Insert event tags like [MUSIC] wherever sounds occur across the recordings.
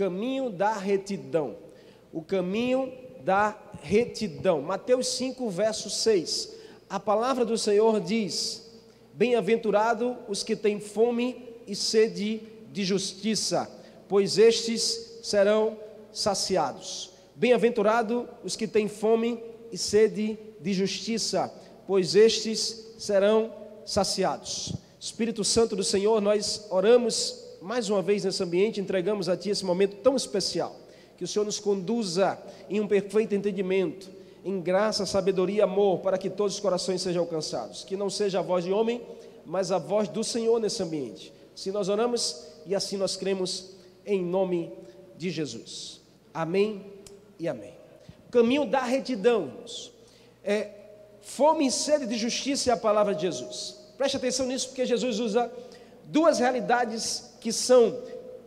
caminho da retidão. O caminho da retidão. Mateus 5, verso 6. A palavra do Senhor diz: Bem-aventurado os que têm fome e sede de justiça, pois estes serão saciados. Bem-aventurado os que têm fome e sede de justiça, pois estes serão saciados. Espírito Santo do Senhor, nós oramos mais uma vez nesse ambiente, entregamos a Ti esse momento tão especial. Que o Senhor nos conduza em um perfeito entendimento, em graça, sabedoria amor, para que todos os corações sejam alcançados. Que não seja a voz de homem, mas a voz do Senhor nesse ambiente. Assim nós oramos e assim nós cremos em nome de Jesus. Amém e amém. Caminho da retidão. É, fome e sede de justiça é a palavra de Jesus. Preste atenção nisso, porque Jesus usa duas realidades que são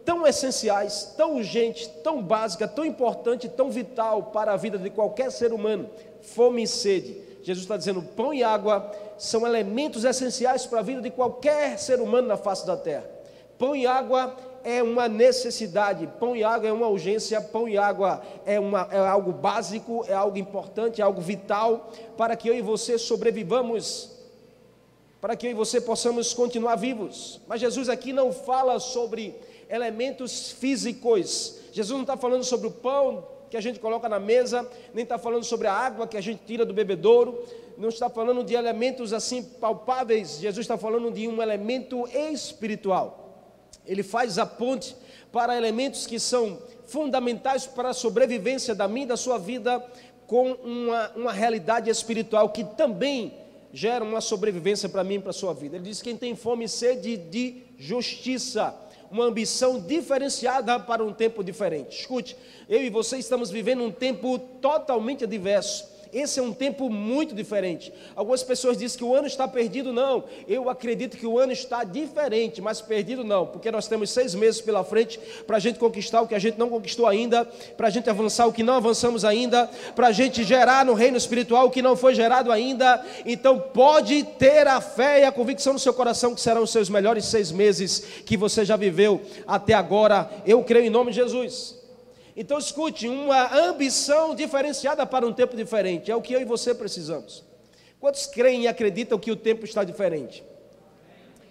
tão essenciais, tão urgentes, tão básicas, tão importantes, tão vital para a vida de qualquer ser humano: fome e sede. Jesus está dizendo: pão e água são elementos essenciais para a vida de qualquer ser humano na face da terra. Pão e água é uma necessidade, pão e água é uma urgência, pão e água é, uma, é algo básico, é algo importante, é algo vital para que eu e você sobrevivamos, para que eu e você possamos continuar vivos. Mas Jesus aqui não fala sobre elementos físicos, Jesus não está falando sobre o pão que a gente coloca na mesa, nem está falando sobre a água que a gente tira do bebedouro, não está falando de elementos assim palpáveis, Jesus está falando de um elemento espiritual. Ele faz a ponte para elementos que são fundamentais para a sobrevivência da minha e da sua vida, com uma, uma realidade espiritual que também gera uma sobrevivência para mim e para a sua vida. Ele diz: quem tem fome e sede de justiça, uma ambição diferenciada para um tempo diferente. Escute, eu e você estamos vivendo um tempo totalmente adverso esse é um tempo muito diferente. Algumas pessoas dizem que o ano está perdido, não. Eu acredito que o ano está diferente, mas perdido não, porque nós temos seis meses pela frente para a gente conquistar o que a gente não conquistou ainda, para a gente avançar o que não avançamos ainda, para a gente gerar no reino espiritual o que não foi gerado ainda. Então pode ter a fé e a convicção no seu coração que serão os seus melhores seis meses que você já viveu até agora. Eu creio em nome de Jesus. Então escute, uma ambição diferenciada para um tempo diferente, é o que eu e você precisamos. Quantos creem e acreditam que o tempo está diferente?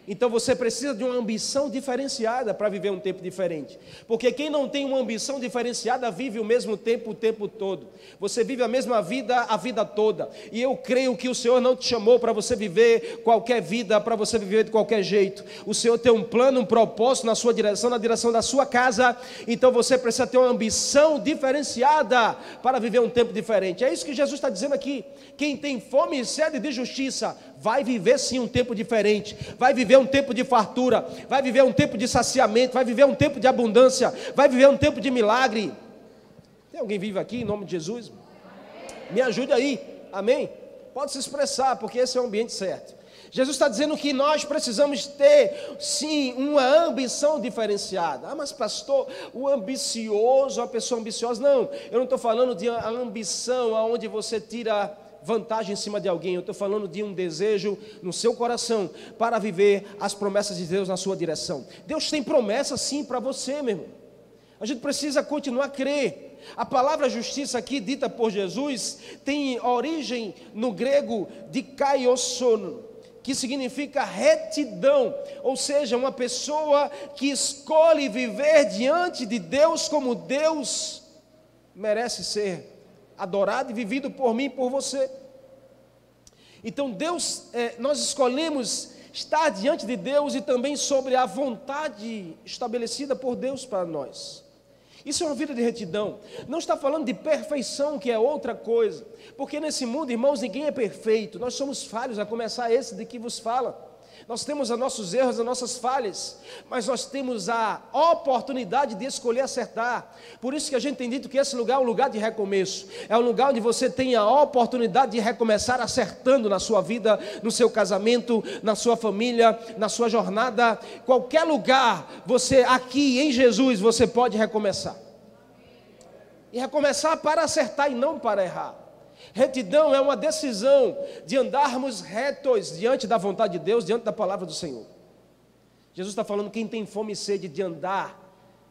Então você precisa de uma ambição diferenciada para viver um tempo diferente. Porque quem não tem uma ambição diferenciada vive o mesmo tempo o tempo todo. Você vive a mesma vida a vida toda. E eu creio que o Senhor não te chamou para você viver qualquer vida, para você viver de qualquer jeito. O Senhor tem um plano, um propósito na sua direção, na direção da sua casa. Então você precisa ter uma ambição diferenciada para viver um tempo diferente. É isso que Jesus está dizendo aqui. Quem tem fome e sede de justiça vai viver sim um tempo diferente, vai viver um tempo de fartura, vai viver um tempo de saciamento, vai viver um tempo de abundância, vai viver um tempo de milagre. Tem alguém vivo aqui em nome de Jesus? Me ajude aí, amém? Pode se expressar, porque esse é o ambiente certo. Jesus está dizendo que nós precisamos ter, sim, uma ambição diferenciada. Ah, mas pastor, o ambicioso, a pessoa ambiciosa. Não, eu não estou falando de ambição aonde você tira vantagem em cima de alguém, eu estou falando de um desejo no seu coração para viver as promessas de Deus na sua direção. Deus tem promessa sim para você, meu irmão. A gente precisa continuar a crer. A palavra justiça aqui dita por Jesus tem origem no grego de kaiosono, que significa retidão, ou seja, uma pessoa que escolhe viver diante de Deus como Deus merece ser adorado e vivido por mim e por você. Então, Deus, é, nós escolhemos estar diante de Deus e também sobre a vontade estabelecida por Deus para nós. Isso é uma vida de retidão. Não está falando de perfeição, que é outra coisa. Porque nesse mundo, irmãos, ninguém é perfeito. Nós somos falhos, a começar esse de que vos fala. Nós temos os nossos erros, as nossas falhas, mas nós temos a oportunidade de escolher acertar. Por isso que a gente tem dito que esse lugar é um lugar de recomeço. É um lugar onde você tem a oportunidade de recomeçar acertando na sua vida, no seu casamento, na sua família, na sua jornada. Qualquer lugar, você aqui em Jesus, você pode recomeçar. E recomeçar para acertar e não para errar. Retidão é uma decisão de andarmos retos diante da vontade de Deus, diante da palavra do Senhor. Jesus está falando quem tem fome e sede de andar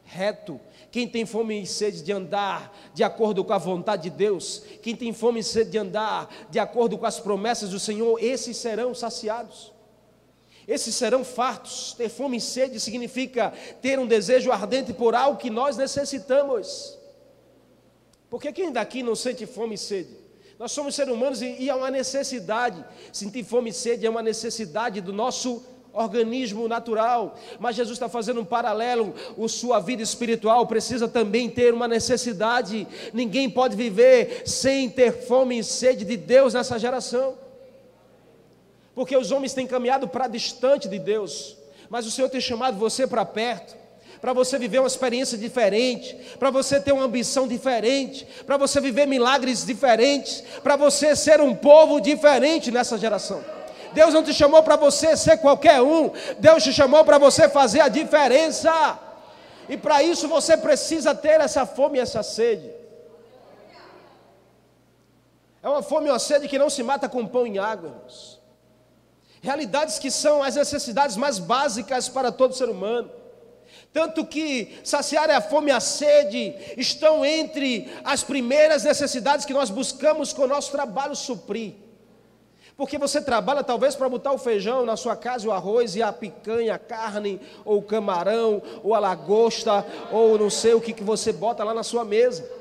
reto, quem tem fome e sede de andar de acordo com a vontade de Deus, quem tem fome e sede de andar de acordo com as promessas do Senhor, esses serão saciados. Esses serão fartos. Ter fome e sede significa ter um desejo ardente por algo que nós necessitamos. Porque quem daqui não sente fome e sede? Nós somos seres humanos e, e há uma necessidade. Sentir fome e sede é uma necessidade do nosso organismo natural, mas Jesus está fazendo um paralelo. O sua vida espiritual precisa também ter uma necessidade. Ninguém pode viver sem ter fome e sede de Deus nessa geração, porque os homens têm caminhado para distante de Deus, mas o Senhor tem chamado você para perto. Para você viver uma experiência diferente, para você ter uma ambição diferente, para você viver milagres diferentes, para você ser um povo diferente nessa geração. Deus não te chamou para você ser qualquer um, Deus te chamou para você fazer a diferença. E para isso você precisa ter essa fome e essa sede. É uma fome e uma sede que não se mata com pão e água, irmãos. Realidades que são as necessidades mais básicas para todo ser humano. Tanto que saciar a fome e a sede estão entre as primeiras necessidades que nós buscamos com o nosso trabalho suprir. Porque você trabalha talvez para botar o feijão na sua casa, o arroz e a picanha, a carne, ou o camarão, ou a lagosta, ou não sei o que, que você bota lá na sua mesa.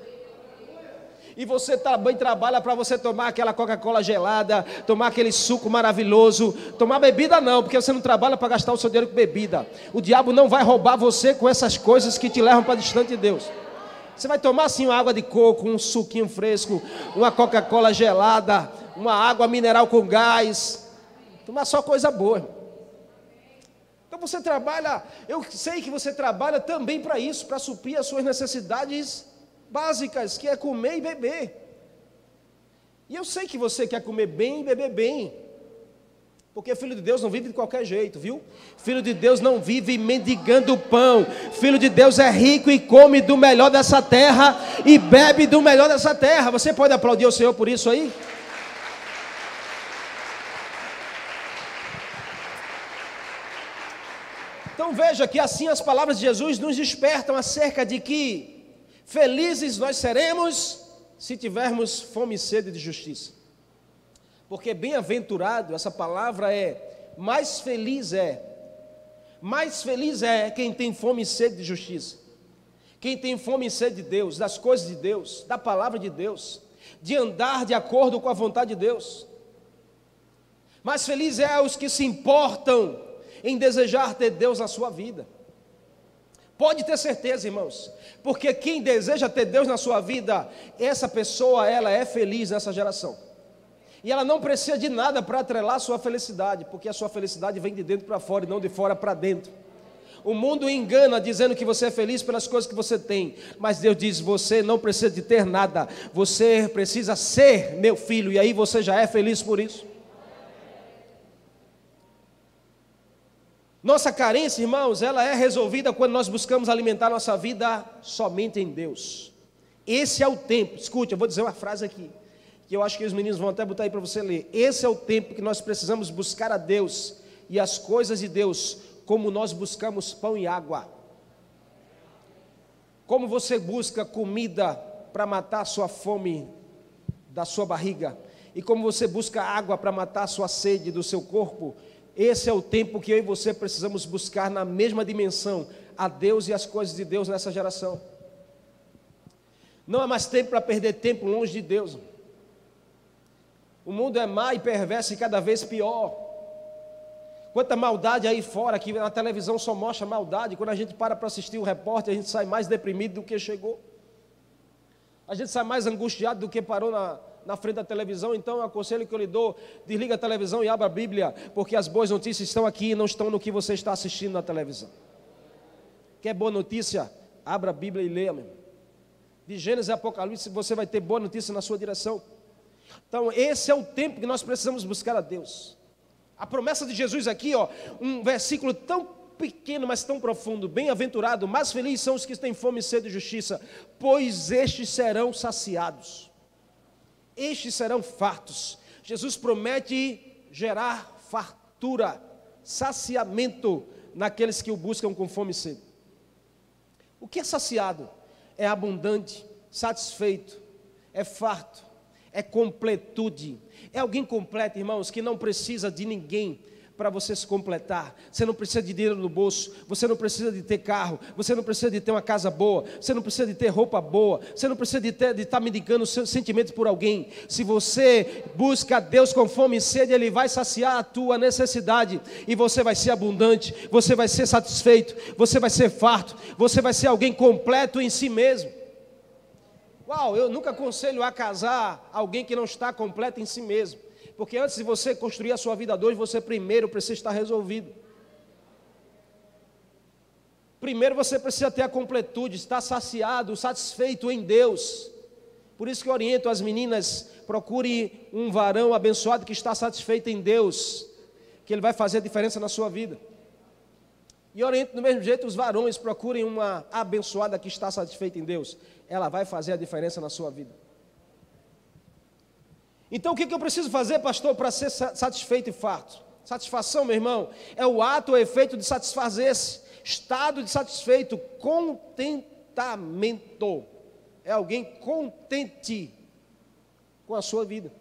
E você também trabalha para você tomar aquela Coca-Cola gelada, tomar aquele suco maravilhoso. Tomar bebida não, porque você não trabalha para gastar o seu dinheiro com bebida. O diabo não vai roubar você com essas coisas que te levam para distante de Deus. Você vai tomar assim uma água de coco, um suquinho fresco, uma Coca-Cola gelada, uma água mineral com gás. Tomar só coisa boa. Então você trabalha, eu sei que você trabalha também para isso, para suprir as suas necessidades básicas, que é comer e beber. E eu sei que você quer comer bem e beber bem. Porque filho de Deus não vive de qualquer jeito, viu? Filho de Deus não vive mendigando pão. Filho de Deus é rico e come do melhor dessa terra e bebe do melhor dessa terra. Você pode aplaudir o Senhor por isso aí? Então veja que assim as palavras de Jesus nos despertam acerca de que felizes nós seremos se tivermos fome e sede de justiça. Porque bem-aventurado, essa palavra é mais feliz é. Mais feliz é quem tem fome e sede de justiça. Quem tem fome e sede de Deus, das coisas de Deus, da palavra de Deus, de andar de acordo com a vontade de Deus. Mais feliz é os que se importam em desejar ter Deus na sua vida. Pode ter certeza, irmãos, porque quem deseja ter Deus na sua vida, essa pessoa, ela é feliz nessa geração. E ela não precisa de nada para atrelar a sua felicidade, porque a sua felicidade vem de dentro para fora e não de fora para dentro. O mundo engana dizendo que você é feliz pelas coisas que você tem, mas Deus diz: você não precisa de ter nada, você precisa ser meu filho, e aí você já é feliz por isso. Nossa carência, irmãos, ela é resolvida quando nós buscamos alimentar nossa vida somente em Deus. Esse é o tempo. Escute, eu vou dizer uma frase aqui, que eu acho que os meninos vão até botar aí para você ler. Esse é o tempo que nós precisamos buscar a Deus e as coisas de Deus, como nós buscamos pão e água. Como você busca comida para matar a sua fome da sua barriga, e como você busca água para matar a sua sede do seu corpo, esse é o tempo que eu e você precisamos buscar na mesma dimensão a Deus e as coisas de Deus nessa geração. Não há mais tempo para perder tempo longe de Deus. O mundo é má e perverso e cada vez pior. Quanta maldade aí fora, que na televisão só mostra maldade. Quando a gente para para assistir o repórter, a gente sai mais deprimido do que chegou. A gente sai mais angustiado do que parou na, na frente da televisão, então o aconselho que eu lhe dou, desliga a televisão e abra a Bíblia, porque as boas notícias estão aqui e não estão no que você está assistindo na televisão. Quer boa notícia? Abra a Bíblia e leia, meu. De Gênesis e Apocalipse você vai ter boa notícia na sua direção. Então, esse é o tempo que nós precisamos buscar a Deus. A promessa de Jesus aqui, ó, um versículo tão pequeno, mas tão profundo. Bem-aventurado, mais felizes são os que têm fome e sede de justiça, pois estes serão saciados estes serão fartos. Jesus promete gerar fartura, saciamento naqueles que o buscam com fome e sede. O que é saciado? É abundante, satisfeito, é farto, é completude. É alguém completo, irmãos, que não precisa de ninguém para você se completar. Você não precisa de dinheiro no bolso, você não precisa de ter carro, você não precisa de ter uma casa boa, você não precisa de ter roupa boa, você não precisa de, ter, de estar medicando seus sentimentos por alguém. Se você busca Deus com fome e sede, Ele vai saciar a tua necessidade e você vai ser abundante, você vai ser satisfeito, você vai ser farto, você vai ser alguém completo em si mesmo. Uau, eu nunca aconselho a casar alguém que não está completo em si mesmo. Porque antes de você construir a sua vida dois, você primeiro precisa estar resolvido. Primeiro você precisa ter a completude, estar saciado, satisfeito em Deus. Por isso que eu oriento as meninas, procure um varão abençoado que está satisfeito em Deus, que ele vai fazer a diferença na sua vida. E oriento do mesmo jeito os varões, procurem uma abençoada que está satisfeita em Deus. Ela vai fazer a diferença na sua vida. Então o que, eu preciso fazer, pastor, para ser satisfeito e farto? Satisfação, meu irmão, é o ato, o efeito de satisfazer-se, estado de satisfeito, contentamento. É alguém contente com a sua vida.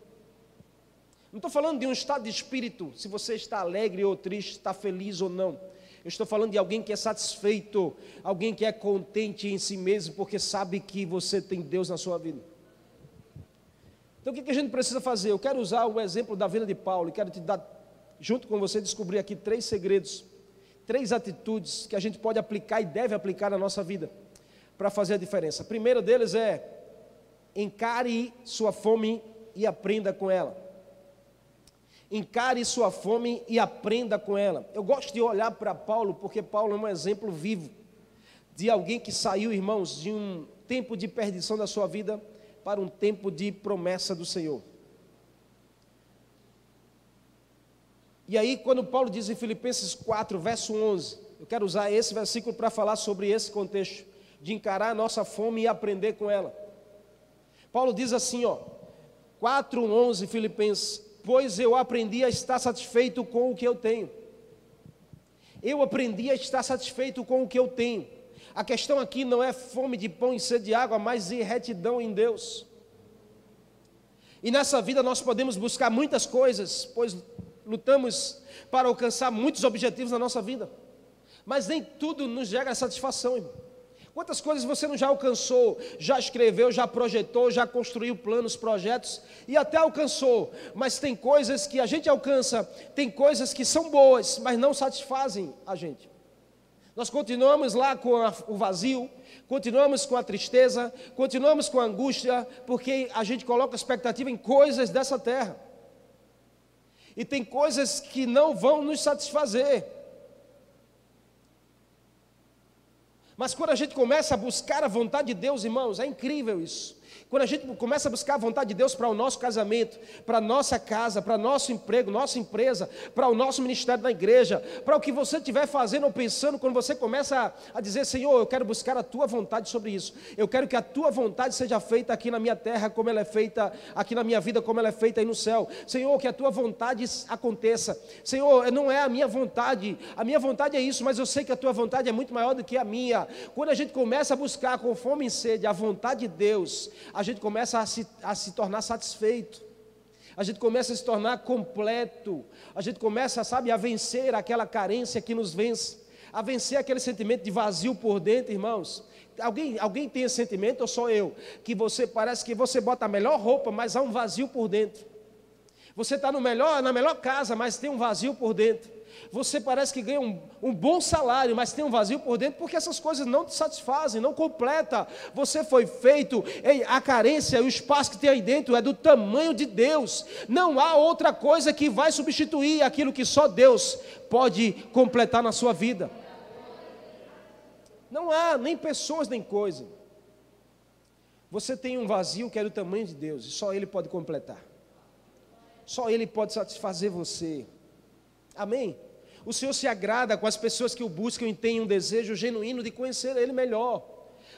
Não estou falando de um estado de espírito, se você está alegre ou triste, está feliz ou não. Eu estou falando de alguém que é satisfeito, alguém que é contente em si mesmo, porque sabe que você tem Deus na sua vida. Então o que a gente precisa fazer? Eu quero usar o exemplo da vida de Paulo e quero te dar, junto com você, descobrir aqui três segredos, três atitudes que a gente pode aplicar e deve aplicar na nossa vida para fazer a diferença. A primeira deles é encare sua fome e aprenda com ela. Encare sua fome e aprenda com ela. Eu gosto de olhar para Paulo porque Paulo é um exemplo vivo de alguém que saiu, irmãos, de um tempo de perdição da sua vida para um tempo de promessa do Senhor. E aí, quando Paulo diz em Filipenses 4, verso 11, eu quero usar esse versículo para falar sobre esse contexto, de encarar a nossa fome e aprender com ela. Paulo diz assim, ó, 4:11 Filipenses, pois eu aprendi a estar satisfeito com o que eu tenho. Eu aprendi a estar satisfeito com o que eu tenho. A questão aqui não é fome de pão e sede de água, mas retidão em Deus. E nessa vida nós podemos buscar muitas coisas, pois lutamos para alcançar muitos objetivos na nossa vida. Mas nem tudo nos gera satisfação, irmão. Quantas coisas você não já alcançou, já escreveu, já projetou, já construiu planos, projetos e até alcançou, mas tem coisas que a gente alcança, tem coisas que são boas, mas não satisfazem a gente. Nós continuamos lá com a, o vazio, continuamos com a tristeza, continuamos com a angústia, porque a gente coloca expectativa em coisas dessa terra. E tem coisas que não vão nos satisfazer. Mas quando a gente começa a buscar a vontade de Deus, irmãos, é incrível isso. Quando a gente começa a buscar a vontade de Deus para o nosso casamento, para a nossa casa, para nosso emprego, nossa empresa, para o nosso ministério na igreja, para o que você estiver fazendo ou pensando, quando você começa a, dizer, Senhor, eu quero buscar a tua vontade sobre isso. Eu quero que a tua vontade seja feita aqui na minha terra, como ela é feita aqui na minha vida, como ela é feita aí no céu. Senhor, que a tua vontade aconteça. Senhor, não é a minha vontade, a minha vontade é isso, mas eu sei que a tua vontade é muito maior do que a minha. Quando a gente começa a buscar com fome e sede a vontade de Deus, a gente começa a se, a se tornar satisfeito, a gente começa a se tornar completo, a gente começa, sabe, a vencer aquela carência que nos vence, a vencer aquele sentimento de vazio por dentro, irmãos. Alguém, alguém tem esse sentimento ou só eu? Que você parece que você bota a melhor roupa, mas há um vazio por dentro. Você está melhor, na melhor casa, mas tem um vazio por dentro. Você parece que ganha um, um, bom salário, mas tem um vazio por dentro, porque essas coisas não te satisfazem, não completa. Você foi feito, ei, a carência, o espaço que tem aí dentro é do tamanho de Deus. Não há outra coisa que vai substituir aquilo que só Deus pode completar na sua vida. Não há nem pessoas nem coisa. Você tem um vazio que é do tamanho de Deus e só Ele pode completar. Só Ele pode satisfazer você. Amém? O Senhor se agrada com as pessoas que o buscam e têm um desejo genuíno de conhecer Ele melhor.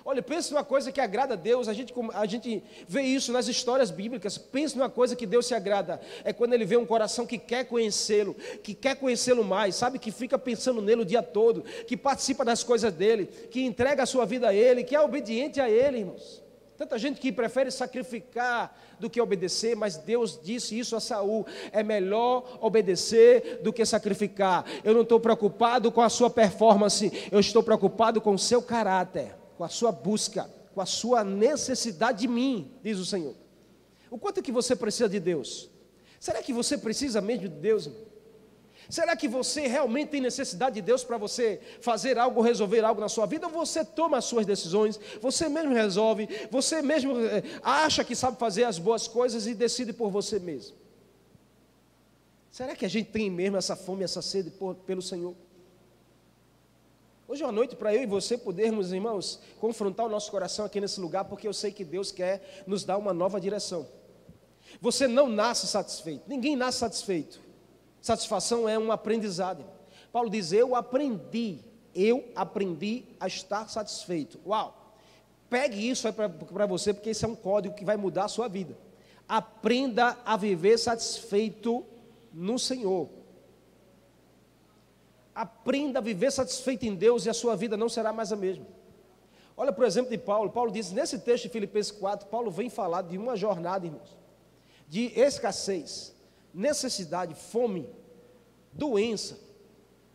Olha, pense numa coisa que agrada a Deus, a gente, a gente vê isso nas histórias bíblicas. Pense numa coisa que Deus se agrada, é quando Ele vê um coração que quer conhecê-lo, que quer conhecê-lo mais, sabe, que fica pensando nele o dia todo, que participa das coisas dele, que entrega a sua vida a Ele, que é obediente a Ele, irmãos. Tanta gente que prefere sacrificar do que obedecer, mas Deus disse isso a Saul: é melhor obedecer do que sacrificar. Eu não estou preocupado com a sua performance, eu estou preocupado com o seu caráter com a sua busca, com a sua necessidade de mim, diz o Senhor. O quanto que você precisa de Deus? Será que você precisa mesmo de Deus? Será que você realmente tem necessidade de Deus para você fazer algo, resolver algo na sua vida? Ou você toma as suas decisões, você mesmo resolve, você mesmo eh, acha que sabe fazer as boas coisas e decide por você mesmo? Será que a gente tem mesmo essa fome, essa sede por, pelo Senhor? Hoje é uma noite para eu e você podermos, irmãos, confrontar o nosso coração aqui nesse lugar, porque eu sei que Deus quer nos dar uma nova direção. Você não nasce satisfeito, ninguém nasce satisfeito. Satisfação é um aprendizado. Paulo diz: Eu aprendi, eu aprendi a estar satisfeito. Uau! Pegue isso aí para você, porque esse é um código que vai mudar a sua vida. Aprenda a viver satisfeito no Senhor. Aprenda a viver satisfeito em Deus e a sua vida não será mais a mesma. Olha, por exemplo, de Paulo. Paulo diz, nesse texto de Filipenses 4, Paulo vem falar de uma jornada, irmãos, de escassez, necessidade, fome, doença.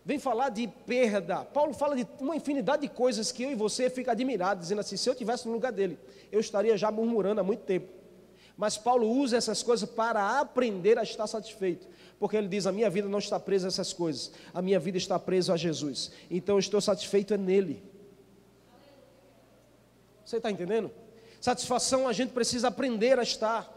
Vem falar de perda. Paulo fala de uma infinidade de coisas que eu e você fica admirado, dizendo assim: se eu tivesse no lugar dele, eu estaria já murmurando há muito tempo. Mas Paulo usa essas coisas para aprender a estar satisfeito porque ele diz: a minha vida não está presa a essas coisas, a minha vida está presa a Jesus. Então eu estou satisfeito é nele. Você está entendendo? Satisfação a gente precisa aprender a estar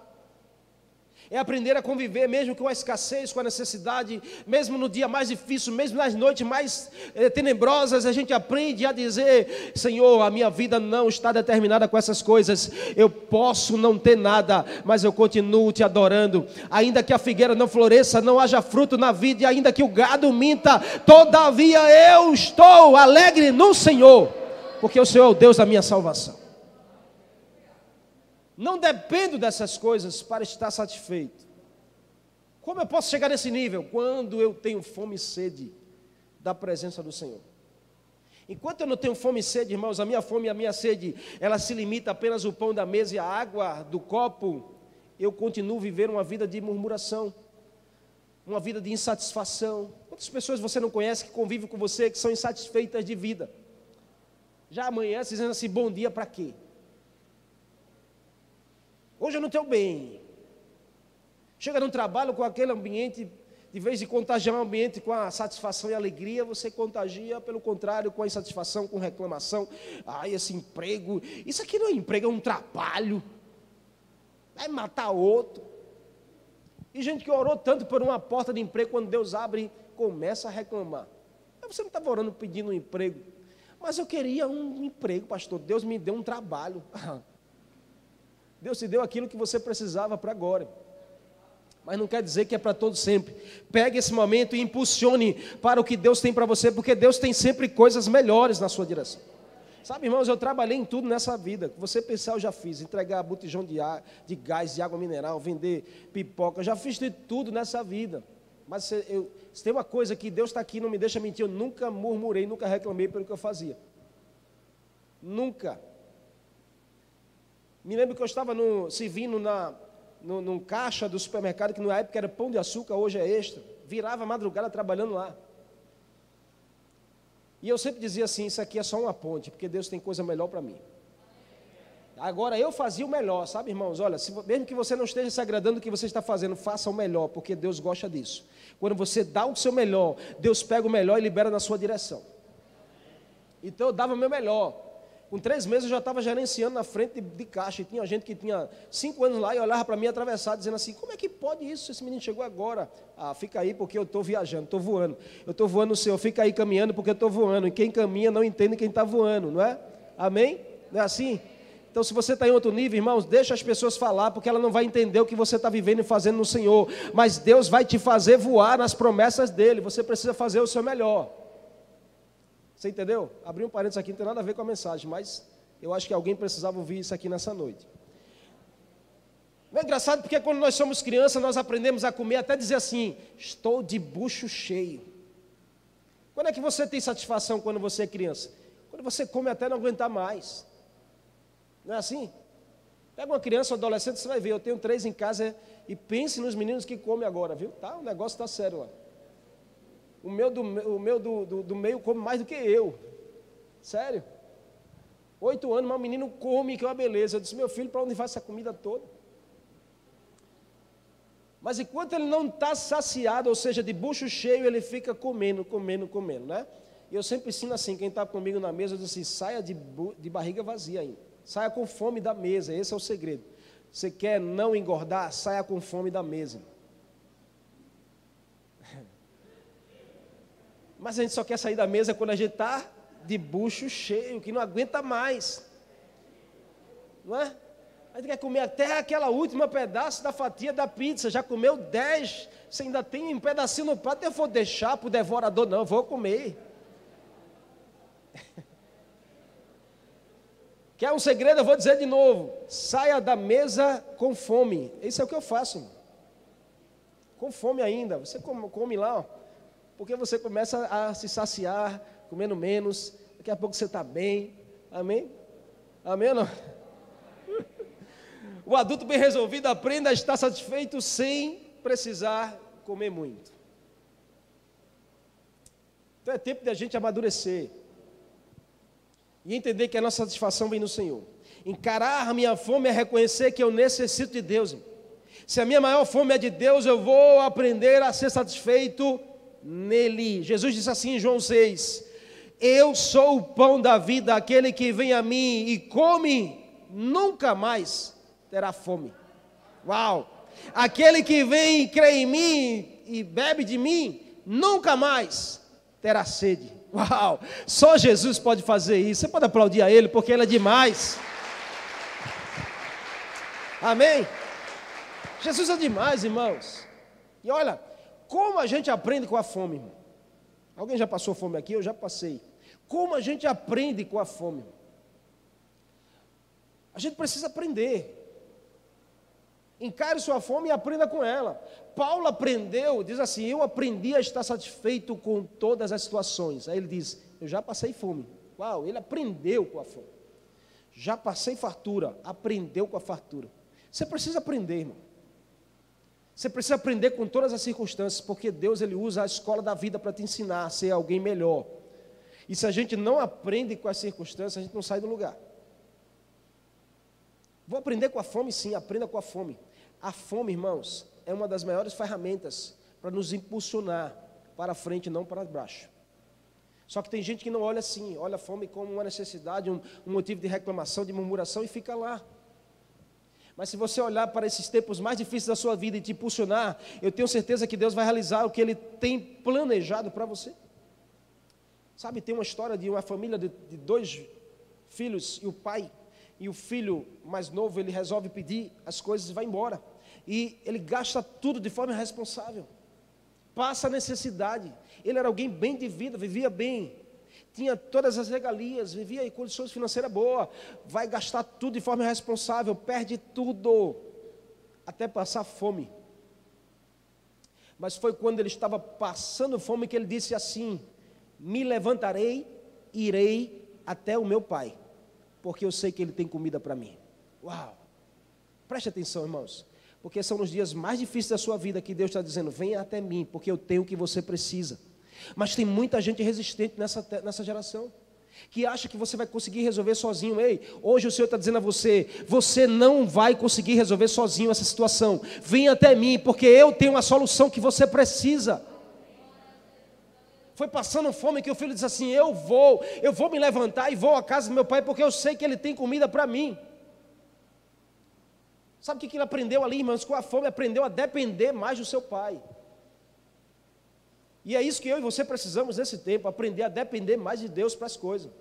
é aprender a conviver mesmo com a escassez, com a necessidade, mesmo no dia mais difícil, mesmo nas noites mais eh, tenebrosas, a gente aprende a dizer: Senhor, a minha vida não está determinada com essas coisas, eu posso não ter nada, mas eu continuo te adorando, ainda que a figueira não floresça, não haja fruto na vida, e ainda que o gado minta, todavia eu estou alegre no Senhor, porque o Senhor é o Deus da minha salvação. Não dependo dessas coisas para estar satisfeito. Como eu posso chegar nesse nível? Quando eu tenho fome e sede da presença do Senhor. Enquanto eu não tenho fome e sede, irmãos, a minha fome e a minha sede, ela se limita apenas ao pão da mesa e a água do copo, eu continuo vivendo uma vida de murmuração, uma vida de insatisfação. Quantas pessoas você não conhece que convivem com você que são insatisfeitas de vida? Já amanhece dizendo assim, bom dia para quê? Hoje eu não estou bem. Chega no trabalho com aquele ambiente, de vez de contagiar o ambiente com a satisfação e alegria, você contagia, pelo contrário, com a insatisfação, com reclamação. Ai, esse emprego, isso aqui não é emprego, é um trabalho. Vai matar outro. E gente que orou tanto por uma porta de emprego, quando Deus abre, começa a reclamar. Você não estava orando pedindo um emprego. Mas eu queria um emprego, pastor. Deus me deu um trabalho. [LAUGHS] Deus te deu aquilo que você precisava para agora. Mas não quer dizer que é para todo sempre. Pegue esse momento e impulsione para o que Deus tem para você, porque Deus tem sempre coisas melhores na sua direção. Sabe, irmãos, eu trabalhei em tudo nessa vida. Você pensar, eu já fiz. Entregar botijão de, ar, de gás, de água mineral, vender pipoca. Eu já fiz de tudo nessa vida. Mas se, eu, se tem uma coisa que Deus está aqui, não me deixa mentir, eu nunca murmurei, nunca reclamei pelo que eu fazia. Nunca. Me lembro que eu estava no, servindo na, no, num caixa do supermercado, que na época era pão de açúcar, hoje é extra. Virava madrugada trabalhando lá. E eu sempre dizia assim: Isso aqui é só uma ponte, porque Deus tem coisa melhor para mim. Agora eu fazia o melhor, sabe, irmãos? Olha, se, mesmo que você não esteja se agradando do que você está fazendo, faça o melhor, porque Deus gosta disso. Quando você dá o seu melhor, Deus pega o melhor e libera na sua direção. Então eu dava o meu melhor. Com três meses eu já estava gerenciando na frente de, de, caixa. E tinha gente que tinha cinco anos lá e olhava para mim atravessado, dizendo assim: Como é que pode isso? Esse menino chegou agora. Ah, fica aí porque eu estou viajando, estou voando. Eu estou voando no céu, fica aí caminhando porque eu estou voando. E quem caminha não entende quem está voando, não é? Amém? Não é assim? Então, se você está em outro nível, irmãos, deixa as pessoas falar, porque ela não vai entender o que você está vivendo e fazendo no Senhor. Mas Deus vai te fazer voar nas promessas dele. Você precisa fazer o seu melhor. Você entendeu? Abri um parênteses aqui, não tem nada a ver com a mensagem, mas Eu acho que alguém precisava ouvir isso aqui nessa noite. Não é engraçado porque quando nós somos crianças, nós aprendemos a comer até dizer assim: estou de bucho cheio. Quando é que você tem satisfação quando você é criança? Quando você come até não aguentar mais. Não é assim? Pega uma criança ou adolescente, você vai ver. Eu tenho três em casa e pense nos meninos que comem agora, viu? Tá, o negócio está sério lá. O meu, do, o meu do, do, do meio come mais do que eu. Sério. Oito anos, mas o menino come, que é uma beleza. Eu disse, meu filho, para onde vai essa comida toda? Mas enquanto ele não está saciado, ou seja, de bucho cheio, ele fica comendo, comendo, comendo, né? E eu sempre ensino assim, quem está comigo na mesa, eu digo assim, saia de, de barriga vazia ainda. Saia com fome da mesa, esse é o segredo. Você quer não engordar, saia com fome da mesa. Mas a gente só quer sair da mesa quando a gente está de bucho cheio, que não aguenta mais. Não é? A gente quer comer até aquela última pedaço da fatia da pizza. Já comeu dez, você ainda tem um pedacinho no prato. Eu vou deixar para o devorador, não, vou comer. [LAUGHS] Quer um segredo? Eu vou dizer de novo: saia da mesa com fome. Isso é o que eu faço. Com fome ainda. Você come, come lá, ó, porque você começa a se saciar, comendo menos. Daqui a pouco você está bem. Amém? Amém não? [LAUGHS] O adulto bem resolvido aprenda a estar satisfeito sem precisar comer muito. Então é tempo de a gente amadurecer e entender que a nossa satisfação vem no Senhor. Encarar a minha fome é reconhecer que eu necessito de Deus. Se a minha maior fome é de Deus, eu vou aprender a ser satisfeito nele. Jesus disse assim em João 6: Eu sou o pão da vida, aquele que vem a mim e come, nunca mais terá fome. Uau! Aquele que vem e crê em mim e bebe de mim, nunca mais terá sede. Uau! Só Jesus pode fazer isso. Você pode aplaudir a Ele, porque Ele é demais. Amém? Jesus é demais, irmãos. E olha, como a gente aprende com a fome, irmão? Alguém já passou fome aqui? Eu já passei. Como a gente aprende com a fome? A gente precisa aprender. Encare sua fome e aprenda com ela. Paulo aprendeu, diz assim: Eu aprendi a estar satisfeito com todas as situações. Aí ele diz: Eu já passei fome. Uau, ele aprendeu com a fome. Já passei fartura, aprendeu com a fartura. Você precisa aprender, irmão. Você precisa aprender com todas as circunstâncias, porque Deus ele usa a escola da vida para te ensinar a ser alguém melhor. E se a gente não aprende com as circunstâncias, a gente não sai do lugar. Vou aprender com a fome, sim, aprenda com a fome. A fome, irmãos, é uma das maiores ferramentas para nos impulsionar para frente, não para baixo. Só que tem gente que não olha assim, olha a fome como uma necessidade, um, um motivo de reclamação, de murmuração e fica lá. Mas se você olhar para esses tempos mais difíceis da sua vida e te impulsionar, eu tenho certeza que Deus vai realizar o que Ele tem planejado para você. Sabe, tem uma história de uma família de, de dois filhos e o pai e o filho mais novo, ele resolve pedir as coisas e vai embora. E ele gasta tudo de forma irresponsável. Passa necessidade. Ele era alguém bem de vida, vivia bem. Tinha todas as regalias, vivia em condições financeiras boas. Vai gastar tudo de forma irresponsável, perde tudo. Até passar fome. Mas foi quando ele estava passando fome que ele disse assim: Me levantarei, irei até o meu pai porque eu sei que Ele tem comida para mim. Uau! Preste atenção, irmãos, porque são os dias mais difíceis da sua vida que Deus está dizendo: venha até mim, porque eu tenho o que você precisa. Mas tem muita gente resistente nessa, nessa geração que acha que você vai conseguir resolver sozinho. Ei, hoje o Senhor está dizendo a você: você não vai conseguir resolver sozinho essa situação. Venha até mim, porque eu tenho a solução que você precisa foi passando fome que o filho disse assim: Eu vou, eu vou me levantar e vou à casa do meu pai, porque eu sei que ele tem comida para mim. Sabe o que ele aprendeu ali, irmãos? Com a fome, aprendeu a depender mais do seu pai. E é isso que eu e você precisamos nesse tempo, aprender a depender mais de Deus para as coisas.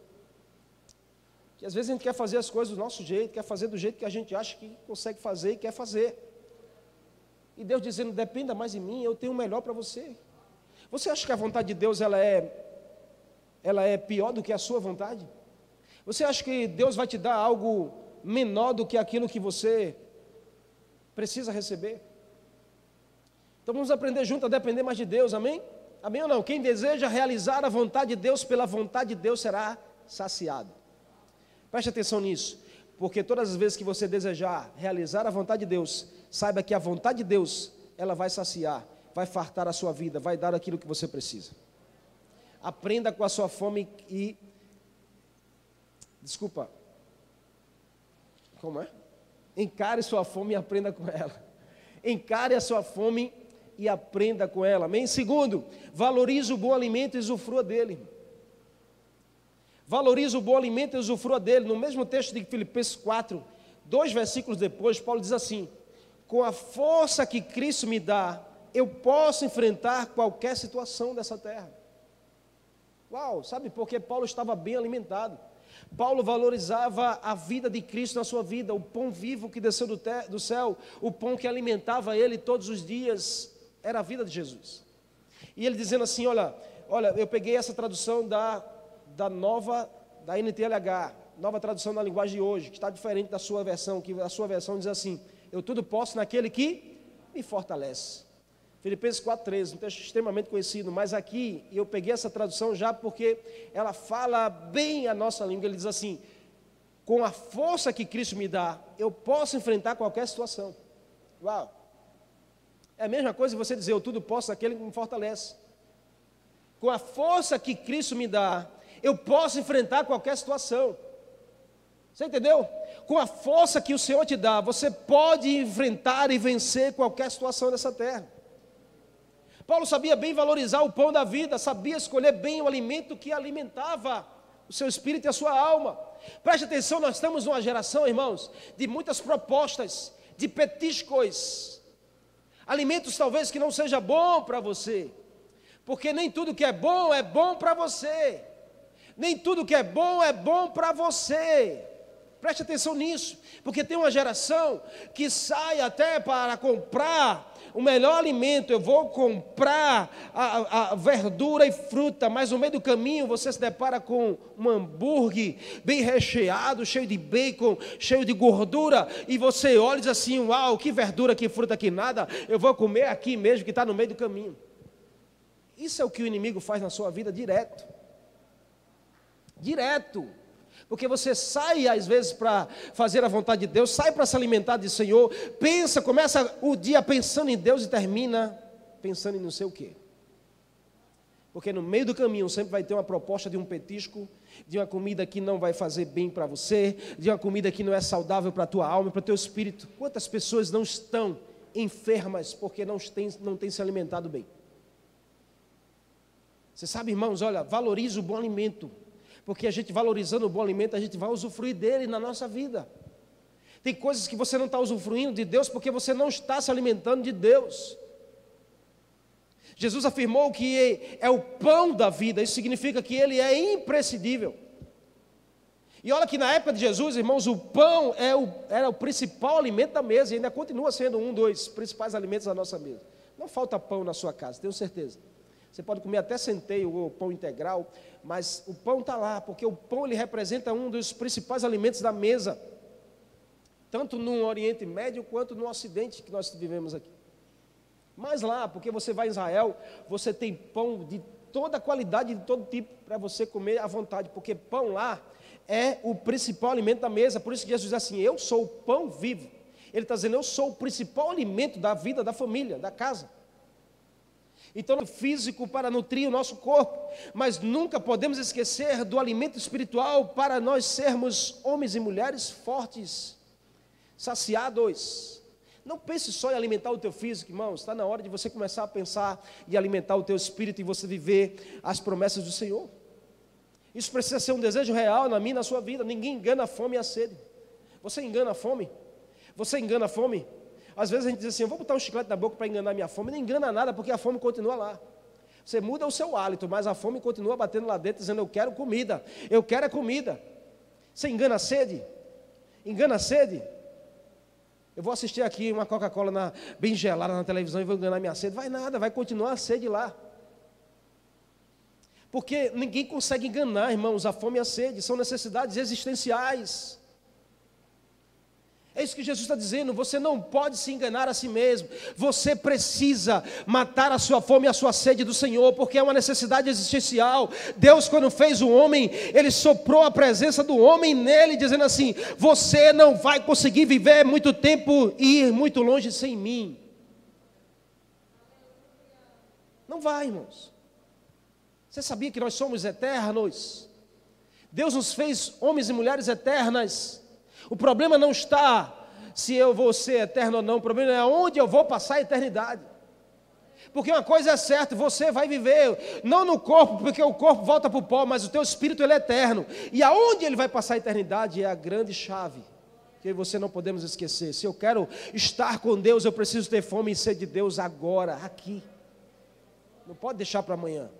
Que às vezes a gente quer fazer as coisas do nosso jeito, quer fazer do jeito que a gente acha que consegue fazer e quer fazer. E Deus dizendo: dependa mais de mim, eu tenho o melhor para você. Você acha que a vontade de Deus ela é, ela é pior do que a sua vontade? Você acha que Deus vai te dar algo menor do que aquilo que você precisa receber? Então vamos aprender junto a depender mais de Deus, amém? Amém ou não? Quem deseja realizar a vontade de Deus pela vontade de Deus será saciado. Preste atenção nisso, porque todas as vezes que você desejar realizar a vontade de Deus, saiba que a vontade de Deus, ela vai saciar, vai fartar a sua vida, vai dar aquilo que você precisa. Aprenda com a sua fome e Desculpa. Como é? Encare sua fome e aprenda com ela. Encare a sua fome e aprenda com ela. Amém? Segundo, valorize o bom alimento e usufrua dele. Valorize o bom alimento e usufrua dele. No mesmo texto de Filipenses 4, dois versículos depois, Paulo diz assim: Com a força que Cristo me dá, eu posso enfrentar qualquer situação dessa terra. Uau, sabe por que Paulo estava bem alimentado? Paulo valorizava a vida de Cristo na sua vida, o pão vivo que desceu do, do céu, o pão que alimentava ele todos os dias, era a vida de Jesus. E ele dizendo assim: Olha, olha, eu peguei essa tradução da, da nova, da NTLH, nova tradução da linguagem de hoje, que está diferente da sua versão, que a sua versão diz assim: Eu tudo posso naquele que me fortalece. Filipenses 4,13, um texto extremamente conhecido, mas aqui eu peguei essa tradução já porque ela fala bem a nossa língua. Ele diz assim: com a força que Cristo me dá, eu posso enfrentar qualquer situação. Uau! É a mesma coisa você dizer, eu tudo posso naquele que me fortalece. Com a força que Cristo me dá, eu posso enfrentar qualquer situação. Você entendeu? Com a força que o Senhor te dá, você pode enfrentar e vencer qualquer situação dessa terra. Paulo sabia bem valorizar o pão da vida, sabia escolher bem o alimento que alimentava o seu espírito e a sua alma. Preste atenção, nós estamos numa geração, irmãos, de muitas propostas, de petiscos, alimentos talvez que não seja bom para você, porque nem tudo que é bom é bom para você, nem tudo que é bom é bom para você. Preste atenção nisso, porque tem uma geração que sai até para comprar o melhor alimento, eu vou comprar a, a, verdura e fruta, mas no meio do caminho você se depara com um hambúrguer bem recheado, cheio de bacon, cheio de gordura, e você olha e diz assim: Uau, que verdura, que fruta, que nada, eu vou comer aqui mesmo, que está no meio do caminho. Isso é o que o inimigo faz na sua vida direto. Direto. Porque você sai às vezes para fazer a vontade de Deus, sai para se alimentar de Senhor, pensa, começa o dia pensando em Deus e termina pensando em não sei o quê. Porque no meio do caminho sempre vai ter uma proposta de um petisco, de uma comida que não vai fazer bem para você, de uma comida que não é saudável para a tua alma, para o teu espírito. Quantas pessoas não estão enfermas porque não têm, não têm se alimentado bem? Você sabe, irmãos, olha, valorize o bom alimento porque a gente valorizando o bom alimento, a gente vai usufruir dele na nossa vida. Tem coisas que você não está usufruindo de Deus porque você não está se alimentando de Deus. Jesus afirmou que é o pão da vida, isso significa que ele é imprescindível. E olha que na época de Jesus, irmãos, o pão é o, era o principal alimento da mesa e ainda continua sendo um dos principais alimentos da nossa mesa. Não falta pão na sua casa, tenho certeza. Você pode comer até centeio ou pão integral, mas o pão está lá, porque o pão ele representa um dos principais alimentos da mesa, tanto no Oriente Médio quanto no Ocidente que nós vivemos aqui. Mas lá, porque você vai em Israel, você tem pão de toda qualidade, de todo tipo, para você comer à vontade, porque pão lá é o principal alimento da mesa. Por isso que Jesus diz assim: Eu sou o pão vivo. Ele está dizendo: Eu sou o principal alimento da vida da família, da casa. Então, físico para nutrir o nosso corpo, mas nunca podemos esquecer do alimento espiritual para nós sermos homens e mulheres fortes, saciados. Não pense só em alimentar o teu físico, irmãos. Está na hora de você começar a pensar e alimentar o teu espírito e você viver as promessas do Senhor. Isso precisa ser um desejo real na minha na sua vida. Ninguém engana a fome e a sede. Você engana a fome? Você engana a fome? Às vezes a gente diz assim, eu vou botar um chiclete na boca para enganar minha fome. Não engana nada, porque a fome continua lá. Você muda o seu hálito, mas a fome continua batendo lá dentro, dizendo, eu quero comida, eu quero é comida. Você engana a sede? Engana a sede? Eu vou assistir aqui uma Coca-Cola bem gelada na televisão e vou enganar minha sede. Vai nada, vai continuar a sede lá. Porque ninguém consegue enganar, irmãos, a fome e a sede, são necessidades existenciais. É isso que Jesus está dizendo. Você não pode se enganar a si mesmo. Você precisa matar a sua fome e a sua sede do Senhor, porque é uma necessidade existencial. Deus, quando fez o homem, Ele soprou a presença do homem nele, dizendo assim: Você não vai conseguir viver muito tempo e ir muito longe sem mim. Não vai, irmãos. Você sabia que nós somos eternos? Deus nos fez homens e mulheres eternas. O problema não está se eu vou ser eterno ou não, o problema é onde eu vou passar a eternidade. Porque uma coisa é certa, você vai viver, não no corpo, porque o corpo volta para o pó, mas o teu espírito ele é eterno. E aonde ele vai passar a eternidade é a grande chave que você não podemos esquecer. Se eu quero estar com Deus, eu preciso ter fome e sede de Deus agora, aqui. Não pode deixar para amanhã.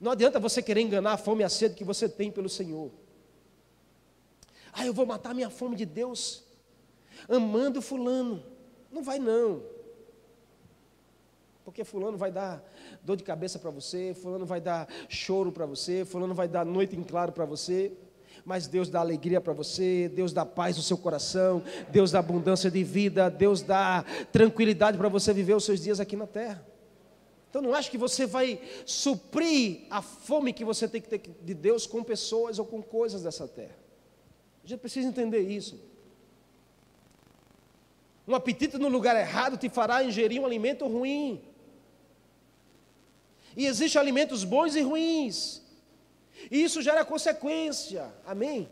Não adianta você querer enganar a fome e a sede que você tem pelo Senhor. Ah, eu vou matar minha fome de Deus amando fulano. Não vai não. Porque fulano vai dar dor de cabeça para você, fulano vai dar choro para você, fulano vai dar noite em claro para você. Mas Deus dá alegria para você, Deus dá paz no seu coração, Deus dá abundância de vida, Deus dá tranquilidade para você viver os seus dias aqui na terra. Então não acho que você vai suprir a fome que você tem que ter de Deus com pessoas ou com coisas dessa terra. A gente precisa entender isso. Um apetite no lugar errado te fará ingerir um alimento ruim. E existem alimentos bons e ruins. E isso gera consequência. Amém?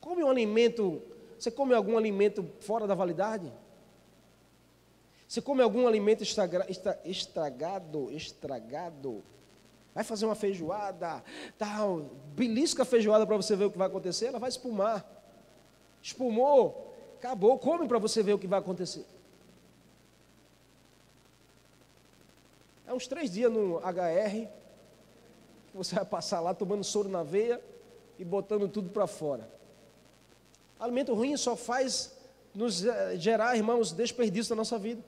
Come um alimento. Você come algum alimento fora da validade? Você come algum alimento estragado, estragado, Vai fazer uma feijoada, tal, belisca a feijoada para você ver o que vai acontecer, ela vai espumar. Espumou, acabou, come para você ver o que vai acontecer. É uns três dias no HR, você vai passar lá tomando soro na veia e botando tudo para fora. Alimento ruim só faz nos eh, gerar, irmãos, desperdício da nossa vida.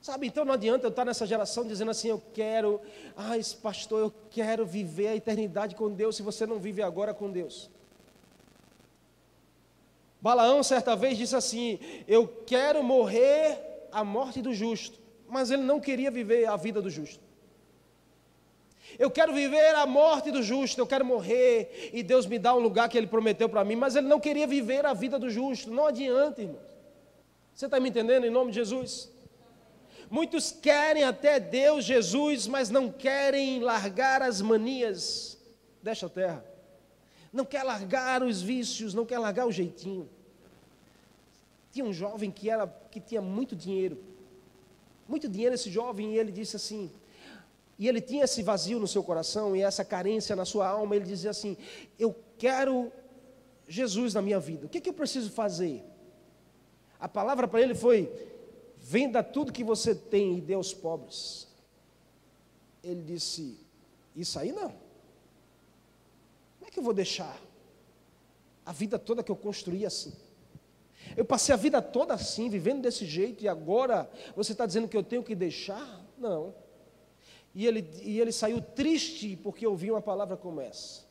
Sabe, então não adianta eu estar nessa geração dizendo assim, eu quero, ah, esse pastor, eu quero viver a eternidade com Deus, se você não vive agora com Deus. Balaão certa vez disse assim: Eu quero morrer a morte do justo, mas ele não queria viver a vida do justo. Eu quero viver a morte do justo, eu quero morrer e Deus me dá um lugar que Ele prometeu para mim, mas ele não queria viver a vida do justo. Não adianta, irmãos. Você está me entendendo em nome de Jesus? Muitos querem até Deus, Jesus, mas não querem largar as manias desta terra. Não quer largar os vícios, não quer largar o jeitinho. Tinha um jovem que era que tinha muito dinheiro. Muito dinheiro esse jovem e ele disse assim: e ele tinha esse vazio no seu coração e essa carência na sua alma. Ele dizia assim: Eu quero Jesus na minha vida. O que, é que eu preciso fazer? A palavra para ele foi: Venda tudo que você tem e dê aos pobres. Ele disse: Isso aí não. Como é que eu vou deixar a vida toda que eu construí assim? Eu passei a vida toda assim, vivendo desse jeito, e agora você está dizendo que eu tenho que deixar? Não. E ele, e ele saiu triste porque ouviu uma palavra como essa.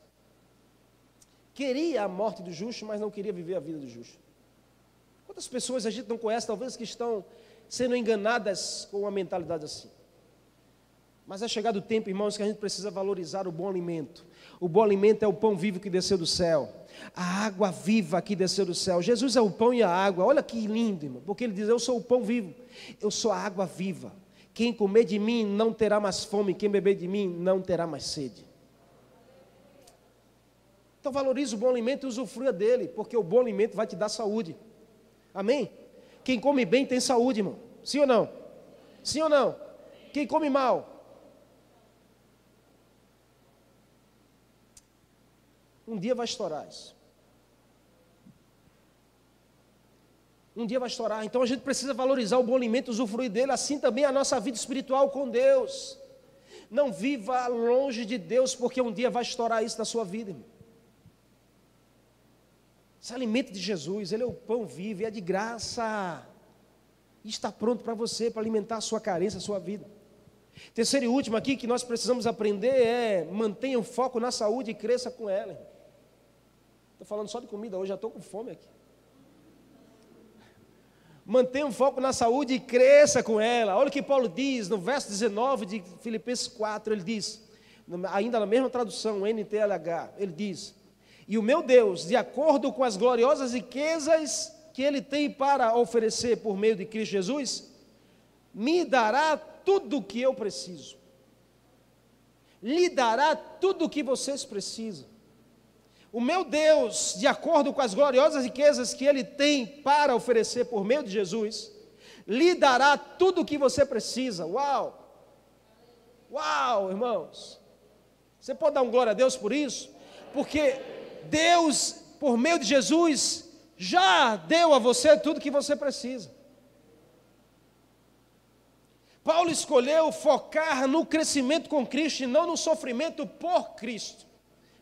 Queria a morte do justo, mas não queria viver a vida do justo. Quantas pessoas a gente não conhece, talvez que estão sendo enganadas com uma mentalidade assim. Mas é chegado o tempo, irmãos, que a gente precisa valorizar o bom alimento. O bom alimento é o pão vivo que desceu do céu, a água viva que desceu do céu. Jesus é o pão e a água. Olha que lindo, irmão, porque ele diz: Eu sou o pão vivo, eu sou a água viva. Quem comer de mim não terá mais fome, quem beber de mim não terá mais sede. Então valorize o bom alimento e usufrua dele, porque o bom alimento vai te dar saúde. Amém? Quem come bem tem saúde, irmão. Sim ou não? Sim ou não? Quem come mal? Um dia vai estourar isso. Um dia vai estourar. Então a gente precisa valorizar o bom alimento, usufruir dele, assim também a nossa vida espiritual com Deus. Não viva longe de Deus, porque um dia vai estourar isso na sua vida, irmão. Se alimente de Jesus, Ele é o pão vivo, é de graça. E está pronto para você, para alimentar a sua carência, a sua vida. Terceiro e último aqui que nós precisamos aprender é mantenha o foco na saúde e cresça com ela. Estou falando só de comida hoje, já estou com fome aqui. Mantenha o foco na saúde e cresça com ela. Olha o que Paulo diz no verso 19 de Filipenses 4, ele diz, ainda na mesma tradução, NTLH, ele diz: E o meu Deus, de acordo com as gloriosas riquezas que ele tem para oferecer por meio de Cristo Jesus, me dará tudo o que eu preciso. Lhe dará tudo o que vocês precisam. O meu Deus, de acordo com as gloriosas riquezas que Ele tem para oferecer por meio de Jesus, lhe dará tudo o que você precisa. Uau! Uau, irmãos! Você pode dar um glória a Deus por isso? Porque Deus, por meio de Jesus, já deu a você tudo que você precisa. Paulo escolheu focar no crescimento com Cristo e não no sofrimento por Cristo.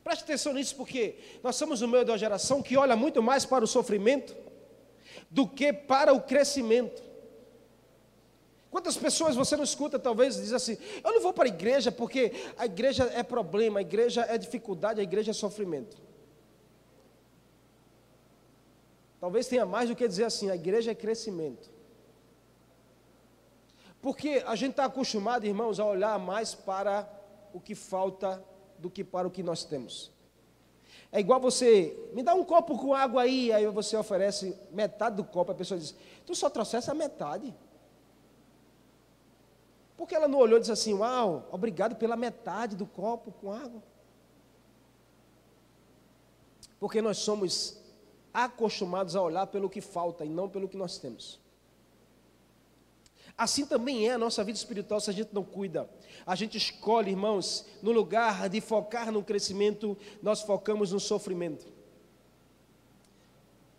Preste atenção nisso, porque nós somos no meio de uma geração que olha muito mais para o sofrimento do que para o crescimento. Quantas pessoas você não escuta, talvez, diz assim: Eu não vou para a igreja porque a igreja é problema, a igreja é dificuldade, a igreja é sofrimento. Talvez tenha mais do que dizer assim: a igreja é crescimento. Porque a gente está acostumado, irmãos, a olhar mais para o que falta do que para o que nós temos. É igual você, me dá um copo com água aí, aí você oferece metade do copo, a pessoa diz, tu só trouxesse a metade. Porque ela não olhou e disse assim, uau, obrigado pela metade do copo com água. Porque nós somos acostumados a olhar pelo que falta e não pelo que nós temos. Assim também é a nossa vida espiritual se a gente não cuida. A gente escolhe, irmãos, no lugar de focar no crescimento, nós focamos no sofrimento.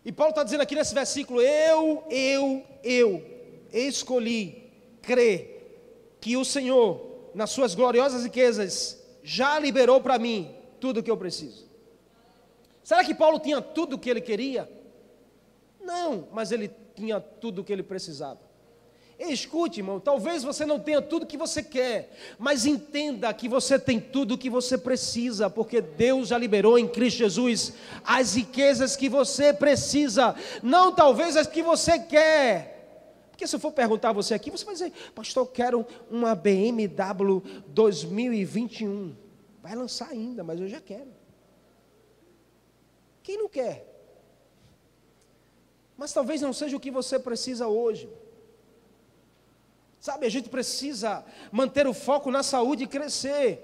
E Paulo está dizendo aqui nesse versículo: Eu, eu, eu escolhi crer que o Senhor, nas suas gloriosas riquezas, já liberou para mim tudo o que eu preciso. Será que Paulo tinha tudo o que ele queria? Não, mas ele tinha tudo o que ele precisava. Escute, irmão, talvez você não tenha tudo que você quer, mas entenda que você tem tudo que você precisa, porque Deus já liberou em Cristo Jesus as riquezas que você precisa, não talvez as que você quer. Porque se eu for perguntar a você aqui, você vai dizer, pastor, eu quero uma BMW 2021. Vai lançar ainda, mas eu já quero. Quem não quer? Mas talvez não seja o que você precisa hoje. Sabe, a gente precisa manter o foco na saúde e crescer.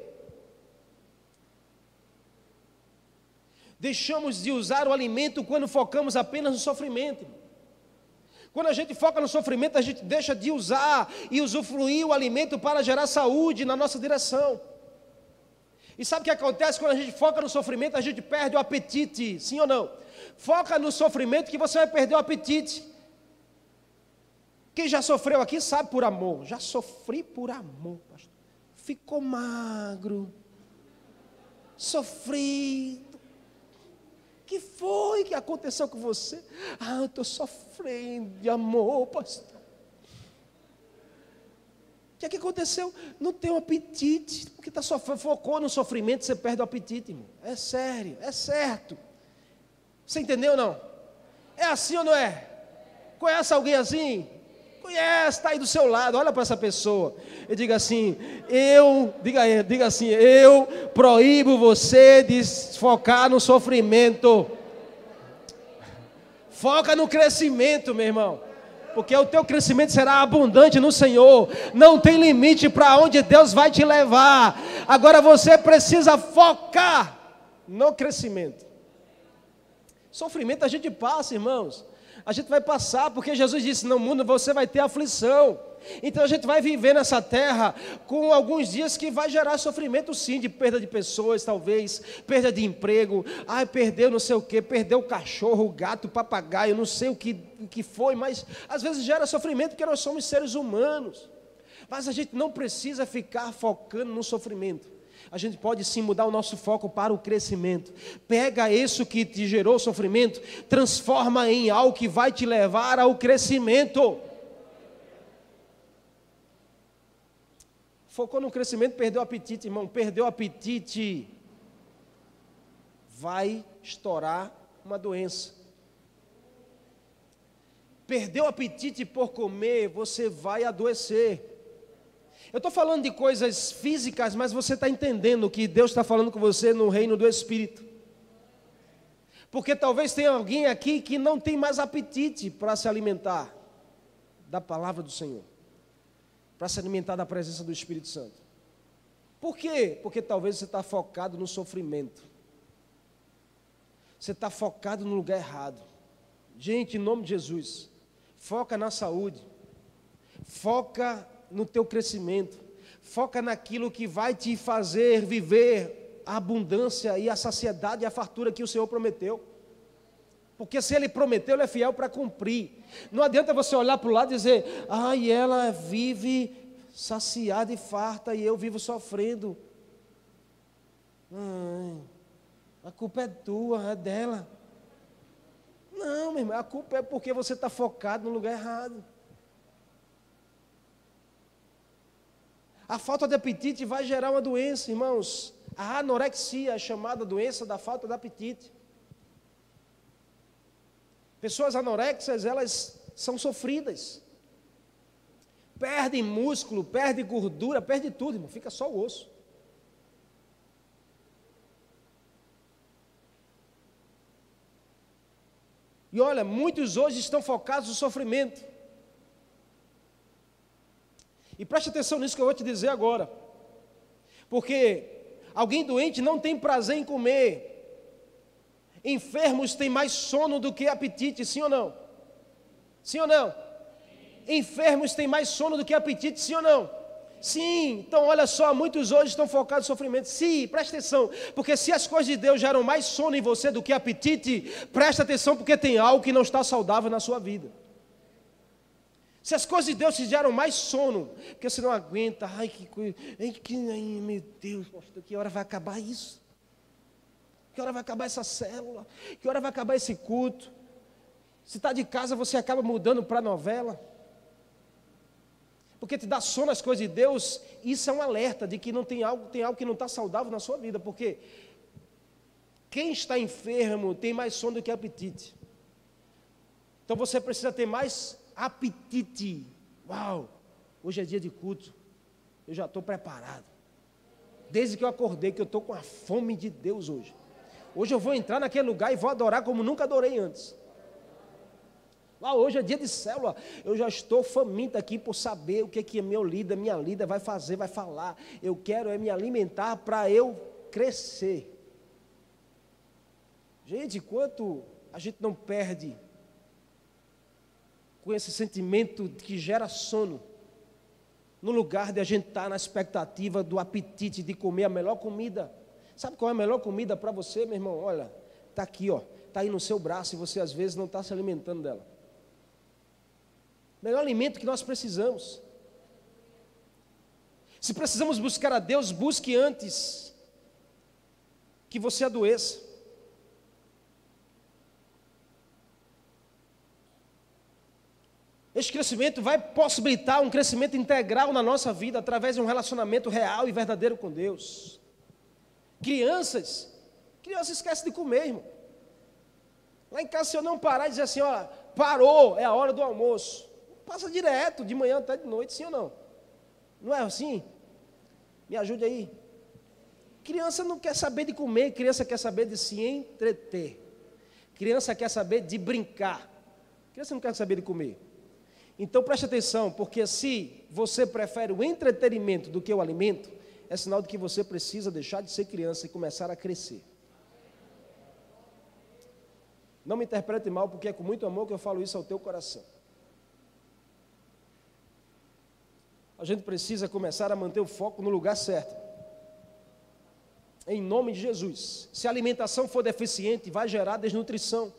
Deixamos de usar o alimento quando focamos apenas no sofrimento. Quando a gente foca no sofrimento, a gente deixa de usar e usufruir o alimento para gerar saúde na nossa direção. E sabe o que acontece quando a gente foca no sofrimento? A gente perde o apetite, sim ou não? Foca no sofrimento que você vai perder o apetite. Quem já sofreu aqui sabe por amor. Já sofri por amor, pastor. Ficou magro. Sofri. que foi que aconteceu com você? Ah, eu estou sofrendo de amor, pastor. Que, é que aconteceu? Não tem um apetite, porque tá sofrendo, focou no sofrimento, você perde o apetite, irmão. É sério, é certo. Você entendeu ou não? É assim ou não é? Conhece alguém assim? Conhece, está aí do seu lado, olha para essa pessoa e diga assim: eu, diga, diga assim, eu proíbo você de focar no sofrimento. Foca no crescimento, meu irmão. Porque o teu crescimento será abundante no Senhor. Não tem limite para onde Deus vai te levar. Agora você precisa focar no crescimento. Sofrimento a gente passa, irmãos a gente vai passar, porque Jesus disse: No mundo você vai ter aflição. Então a gente vai viver nessa terra com alguns dias que vai gerar sofrimento, sim, de perda de pessoas, talvez, perda de emprego. Ai, perdeu não sei o que, perdeu o cachorro, o gato, o papagaio, não sei o que, que foi, mas às vezes gera sofrimento porque nós somos seres humanos. Mas a gente não precisa ficar focando no sofrimento a gente pode sim mudar o nosso foco para o crescimento. Pega isso que te gerou sofrimento, transforma em algo que vai te levar ao crescimento. Focou no crescimento, perdeu o apetite, irmão. Perdeu o apetite. Vai estourar uma doença. Perdeu o apetite por comer, você vai adoecer. Eu estou falando de coisas físicas, mas você está entendendo que Deus está falando com você no reino do Espírito. Porque talvez tenha alguém aqui que não tem mais apetite para se alimentar da palavra do Senhor para se alimentar da presença do Espírito Santo. Por quê? Porque talvez você está focado no sofrimento. Você está focado no lugar errado. Gente, em nome de Jesus, foca na saúde. Foca no teu crescimento. Foca naquilo que vai te fazer viver a abundância e a saciedade e a fartura que o Senhor prometeu. Porque se ele prometeu, ele é fiel para cumprir. Não adianta você olhar para o lado e dizer, ai, ela vive saciada e farta e eu vivo sofrendo. Ai, a culpa é tua, é dela. Não, meu irmão, a culpa é porque você está focado no lugar errado. A falta de apetite vai gerar uma doença, irmãos. A anorexia é chamada doença da falta de apetite. Pessoas anoréxicas, elas são sofridas. Perdem músculo, perde gordura, perde tudo, irmão, fica só o osso. E olha, muitos hoje estão focados no sofrimento. E preste atenção nisso que eu vou te dizer agora. Porque alguém doente não tem prazer em comer, Enfermos têm mais sono do que apetite, sim ou não? Sim ou não? Enfermos têm mais sono do que apetite, sim ou não? Sim, então olha só, muitos hoje estão focados no sofrimento. Sim, presta atenção, porque se as coisas de Deus geram mais sono em você do que apetite, presta atenção, porque tem algo que não está saudável na sua vida. Se as coisas de Deus te geram mais sono, porque você não aguenta, ai que coisa, ai, que, ai meu Deus, que hora vai acabar isso? Que hora vai acabar essa célula? Que hora vai acabar esse culto? Se está de casa, você acaba mudando para novela. Porque te dá sono as coisas de Deus, isso é um alerta de que não tem algo, tem algo que não está saudável na sua vida. Porque quem está enfermo tem mais sono do que apetite. Então você precisa ter mais apetite. Uau! Hoje é dia de culto. Eu já estou preparado. Desde que eu acordei, que eu estou com a fome de Deus hoje. Hoje eu vou entrar naquele lugar e vou adorar como nunca adorei antes. Lá hoje é dia de célula. Eu já estou faminto aqui por saber o que que meu líder, minha líder vai fazer, vai falar. Eu quero é me alimentar para eu crescer. Gente, quanto a gente não perde com esse sentimento que gera sono, no lugar de a gente estar na expectativa do apetite de comer a melhor comida. Sabe qual é a melhor comida para você, meu irmão? Olha, está aqui, ó, está aí no seu braço e você às vezes não está se alimentando dela. Melhor alimento que nós precisamos. Se precisamos buscar a Deus, busque antes que você adoeça. Este crescimento vai possibilitar um crescimento integral na nossa vida através de um relacionamento real e verdadeiro com Deus. Crianças, criança esquece de comer, irmão. Lá em casa, se eu não parar e dizer assim, ó, parou, é a hora do almoço. Passa direto, de manhã até de noite, sim ou não? Não é assim? Me ajude aí. Criança não quer saber de comer, criança quer saber de se entreter. Criança quer saber de brincar. Criança não quer saber de comer. Então preste atenção, porque se você prefere o entretenimento do que o alimento, é sinal de que você precisa deixar de ser criança e começar a crescer. Não me interprete mal, porque é com muito amor que eu falo isso ao teu coração. A gente precisa começar a manter o foco no lugar certo. Em nome de Jesus. Se a alimentação for deficiente, vai gerar desnutrição.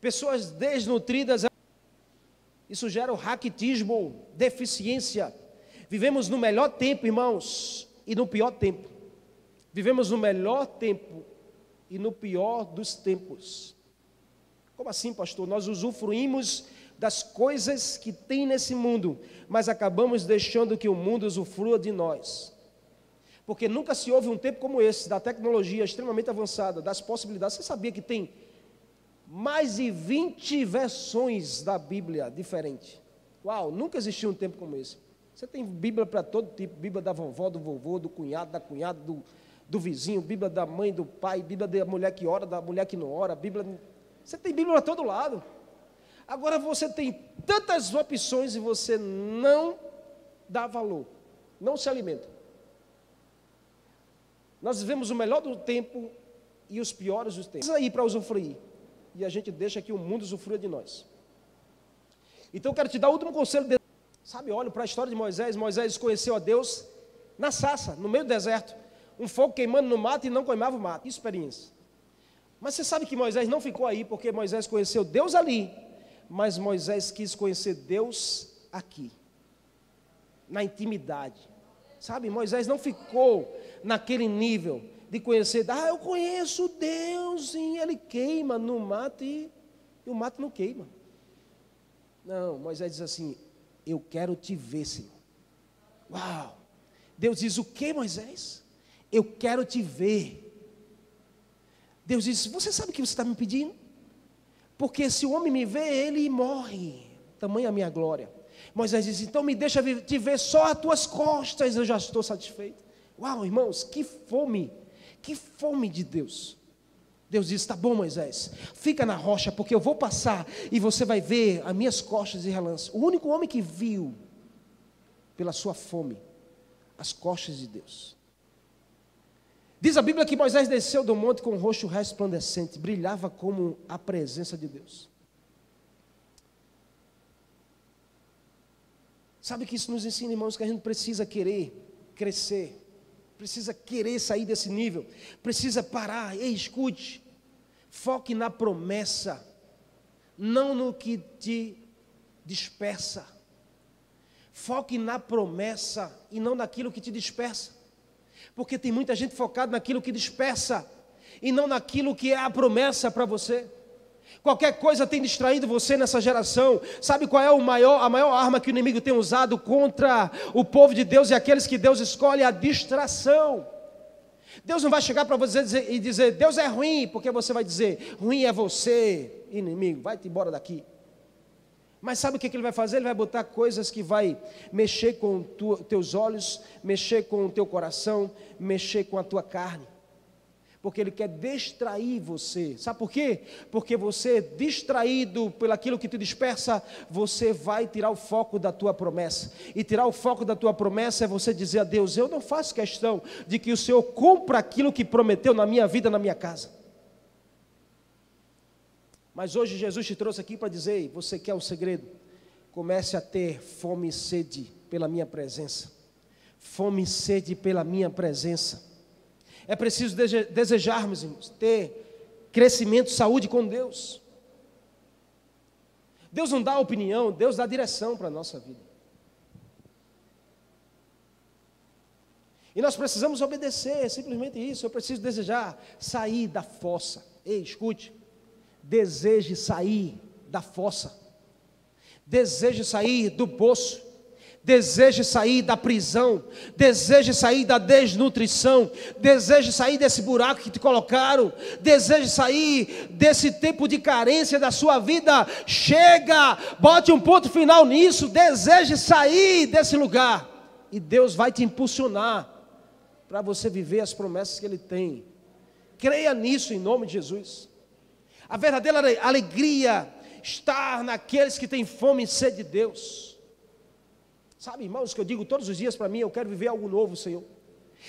Pessoas desnutridas, isso gera o raquitismo, deficiência. Vivemos no melhor tempo, irmãos, e no pior tempo. Vivemos no melhor tempo e no pior dos tempos. Como assim, pastor? Nós usufruímos das coisas que tem nesse mundo, mas acabamos deixando que o mundo usufrua de nós. Porque nunca se houve um tempo como esse, da tecnologia extremamente avançada, das possibilidades. Você sabia que tem mais de 20 versões da Bíblia diferentes? Uau, nunca existiu um tempo como esse. Você tem Bíblia para todo tipo: Bíblia da vovó, do vovô, do cunhado, da cunhada, do, do vizinho, Bíblia da mãe, do pai, Bíblia da mulher que ora, da mulher que não ora, Bíblia. Você tem Bíblia para todo lado. Agora você tem tantas opções e você não dá valor, não se alimenta. Nós vivemos o melhor do tempo e os piores dos tempos. aí para usufruir. E a gente deixa que o mundo usufrua de nós. Então eu quero te dar o último conselho. De... Sabe, olha para a história de Moisés. Moisés conheceu a Deus na sassa, no meio do deserto. Um fogo queimando no mato e não queimava o mato. Experiência. Mas você sabe que Moisés não ficou aí porque Moisés conheceu Deus ali mas Moisés quis conhecer Deus aqui, na intimidade. Sabe, Moisés não ficou naquele nível de conhecer, ah, eu conheço Deus, e ele queima no mato e, e o mato não queima. Não, Moisés diz assim: Eu quero te ver, Senhor. Uau! Deus diz: O que, Moisés? Eu quero te ver. Deus diz: Você sabe o que você está me pedindo? Porque se o homem me vê, ele morre. Tamanha a minha glória. Moisés diz: Então me deixa te ver só as tuas costas, eu já estou satisfeito. Uau, irmãos, que fome, que fome de Deus. Deus diz: Tá bom, Moisés, fica na rocha, porque eu vou passar e você vai ver as minhas costas e relance. O único homem que viu, pela sua fome, as costas de Deus. Diz a Bíblia que Moisés desceu do monte com o rosto resplandecente, brilhava como a presença de Deus. Sabe que isso nos ensina, irmãos, que a gente precisa querer crescer, precisa querer sair desse nível, precisa parar. Ei, escute, foque na promessa, não no que te dispersa. Foque na promessa e não naquilo que te dispersa. Porque tem muita gente focada naquilo que dispersa e não naquilo que é a promessa para você. Qualquer coisa tem distraído você nessa geração. Sabe qual é maior, a maior arma que o inimigo tem usado contra o povo de Deus e aqueles que Deus escolhe? A distração. Deus não vai chegar para você dizer, e dizer, Deus é ruim, porque você vai dizer, ruim é você, inimigo, vai-te embora daqui. Mas sabe o que ele vai fazer? Ele vai botar coisas que vai mexer com tu, teus olhos, mexer com o teu coração, mexer com a tua carne. Porque ele quer distrair você. Sabe por quê? Porque você, distraído pelaquilo que te dispersa, você vai tirar o foco da tua promessa. E tirar o foco da tua promessa é você dizer a Deus: Eu não faço questão de que o Senhor cumpra aquilo que prometeu na minha vida, na minha casa. Mas hoje Jesus te trouxe aqui para dizer: você quer o segredo? Comece a ter fome e sede pela minha presença. Fome e sede pela minha presença. É preciso desejarmos, irmãos, ter crescimento, saúde com Deus. Deus não dá opinião, Deus dá direção para a nossa vida. E nós precisamos obedecer, é simplesmente isso. Eu preciso desejar sair da fossa. Ei, escute deseje sair da fossa, deseje sair do poço, deseje sair da prisão, deseje sair da desnutrição, deseje sair desse buraco que te colocaram, deseje sair desse tempo de carência da sua vida. Chega, bote um ponto final nisso, deseje sair desse lugar e Deus vai te impulsionar para você viver as promessas que Ele tem. Creia nisso em nome de Jesus. A verdadeira alegria está naqueles que têm fome e sede de Deus. Sabe, irmãos, que eu digo todos os dias para mim, eu quero viver algo novo, Senhor.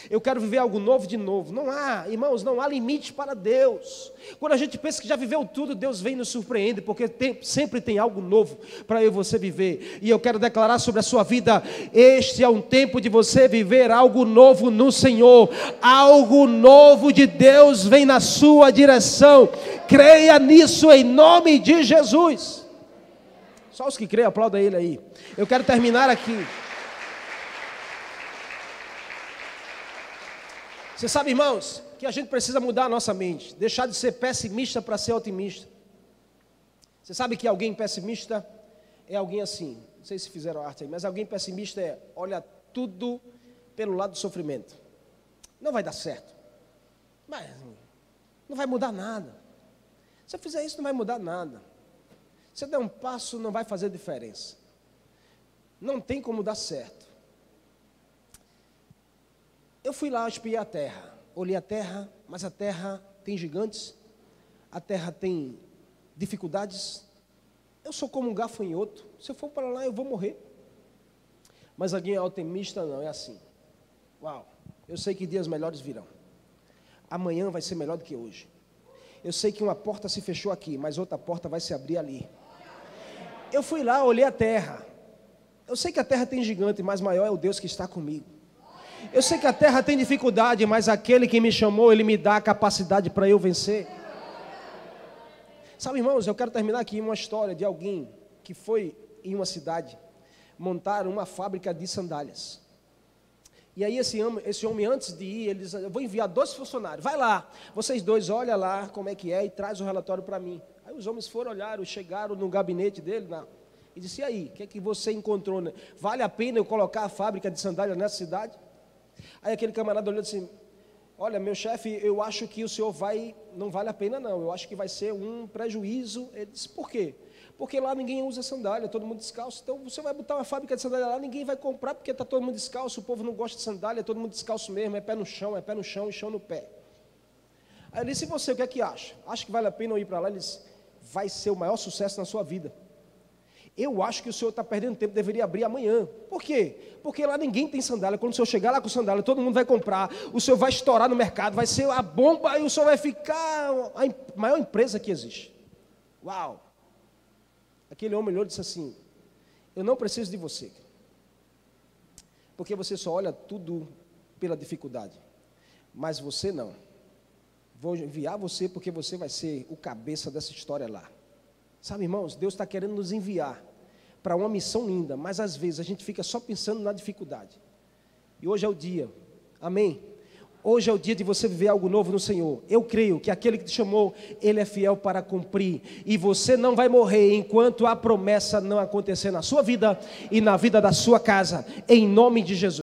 Eu quero viver algo novo de novo. Não há, irmãos, não há limite para Deus. Quando a gente pensa que já viveu tudo, Deus vem e nos surpreende, porque tem, sempre tem algo novo para eu e você viver. E eu quero declarar sobre a sua vida: este é um tempo de você viver algo novo no Senhor. Algo novo de Deus vem na sua direção. Creia nisso em nome de Jesus. Só os que creem, aplaudam ele aí. Eu quero terminar aqui. Você sabe, irmãos, que a gente precisa mudar a nossa mente, deixar de ser pessimista para ser otimista. Você sabe que alguém pessimista é alguém assim, não sei se fizeram arte aí, mas alguém pessimista é olha tudo pelo lado do sofrimento. Não vai dar certo. Mas não vai mudar nada. Se eu fizer isso, não vai mudar nada. Eu der um passo, não vai fazer diferença. Não tem como dar certo. Eu fui lá espiar a terra. Olhei a terra, mas a terra tem gigantes, a terra tem dificuldades. Eu sou como um gafanhoto. Se eu for para lá, eu vou morrer. Mas alguém é otimista, não, é assim. Uau, eu sei que dias melhores virão. Amanhã vai ser melhor do que hoje. Eu sei que uma porta se fechou aqui, mas outra porta vai se abrir ali. Eu fui lá, olhei a terra. Eu sei que a terra tem gigante, mas maior é o Deus que está comigo. Eu sei que a terra tem dificuldade, mas aquele que me chamou, ele me dá a capacidade para eu vencer. Sabe, irmãos, eu quero terminar aqui uma história de alguém que foi em uma cidade montar uma fábrica de sandálias. E aí esse homem, esse homem antes de ir, ele diz, eu vou enviar dois funcionários, vai lá, vocês dois olha lá como é que é e traz o relatório para mim. Aí os homens foram olhar, chegaram no gabinete dele, na, e disse, e aí, o que é que você encontrou? Né? Vale a pena eu colocar a fábrica de sandálias nessa cidade? Aí aquele camarada olhou assim, olha, meu chefe, eu acho que o senhor vai, não vale a pena não, eu acho que vai ser um prejuízo. Ele disse, por quê? Porque lá ninguém usa sandália, todo mundo descalço. Então você vai botar uma fábrica de sandália lá, ninguém vai comprar porque está todo mundo descalço. O povo não gosta de sandália, todo mundo descalço mesmo, é pé no chão, é pé no chão e chão no pé. Aí ele disse: e você, o que é que acha? Acha que vale a pena eu ir para lá? Ele disse: vai ser o maior sucesso na sua vida. Eu acho que o senhor está perdendo tempo, deveria abrir amanhã. Por quê? Porque lá ninguém tem sandália. Quando o senhor chegar lá com sandália, todo mundo vai comprar. O senhor vai estourar no mercado, vai ser a bomba e o senhor vai ficar a maior empresa que existe. Uau! Aquele homem olhou e disse assim: Eu não preciso de você, porque você só olha tudo pela dificuldade, mas você não. Vou enviar você porque você vai ser o cabeça dessa história lá. Sabe, irmãos, Deus está querendo nos enviar para uma missão linda, mas às vezes a gente fica só pensando na dificuldade. E hoje é o dia, amém? Hoje é o dia de você viver algo novo no Senhor. Eu creio que aquele que te chamou, ele é fiel para cumprir. E você não vai morrer enquanto a promessa não acontecer na sua vida e na vida da sua casa. Em nome de Jesus.